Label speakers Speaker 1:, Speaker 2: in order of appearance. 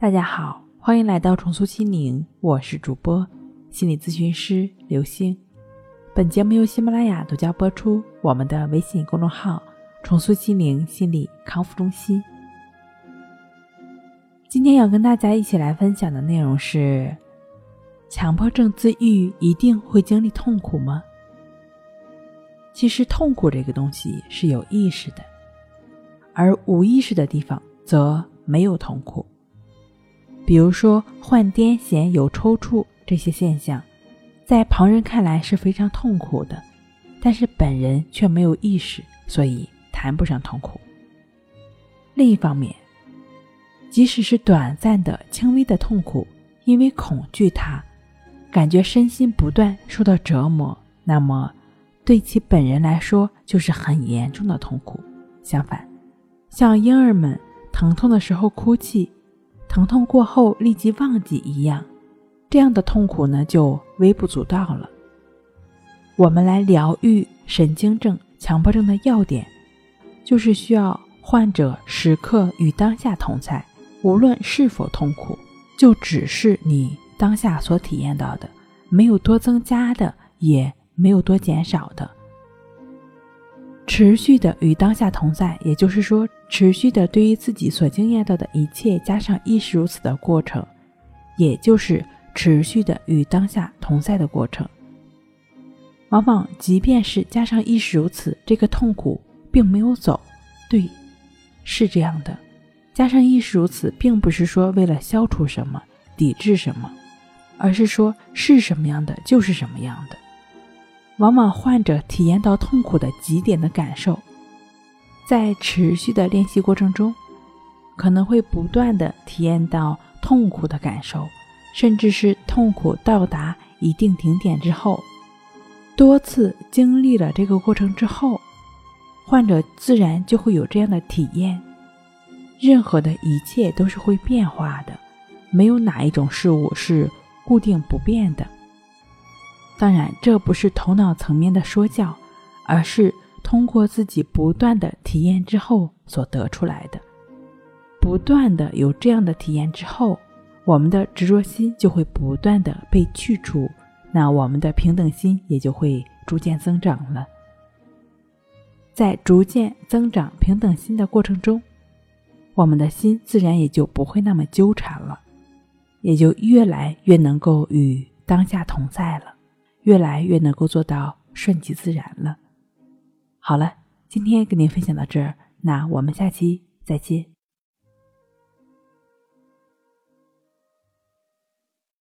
Speaker 1: 大家好，欢迎来到重塑心灵，我是主播心理咨询师刘星。本节目由喜马拉雅独家播出。我们的微信公众号“重塑心灵心理康复中心”。今天要跟大家一起来分享的内容是：强迫症自愈一定会经历痛苦吗？其实，痛苦这个东西是有意识的，而无意识的地方则没有痛苦。比如说患癫痫、有抽搐这些现象，在旁人看来是非常痛苦的，但是本人却没有意识，所以谈不上痛苦。另一方面，即使是短暂的、轻微的痛苦，因为恐惧它，感觉身心不断受到折磨，那么对其本人来说就是很严重的痛苦。相反，像婴儿们疼痛的时候哭泣。疼痛过后立即忘记一样，这样的痛苦呢就微不足道了。我们来疗愈神经症、强迫症的要点，就是需要患者时刻与当下同在，无论是否痛苦，就只是你当下所体验到的，没有多增加的，也没有多减少的。持续的与当下同在，也就是说，持续的对于自己所经验到的一切加上亦是如此的过程，也就是持续的与当下同在的过程。往往即便是加上亦是如此，这个痛苦并没有走。对，是这样的，加上亦是如此，并不是说为了消除什么、抵制什么，而是说是什么样的就是什么样的。往往患者体验到痛苦的极点的感受，在持续的练习过程中，可能会不断的体验到痛苦的感受，甚至是痛苦到达一定顶点之后，多次经历了这个过程之后，患者自然就会有这样的体验。任何的一切都是会变化的，没有哪一种事物是固定不变的。当然，这不是头脑层面的说教，而是通过自己不断的体验之后所得出来的。不断的有这样的体验之后，我们的执着心就会不断的被去除，那我们的平等心也就会逐渐增长了。在逐渐增长平等心的过程中，我们的心自然也就不会那么纠缠了，也就越来越能够与当下同在了。越来越能够做到顺其自然了。好了，今天跟您分享到这儿，那我们下期再见。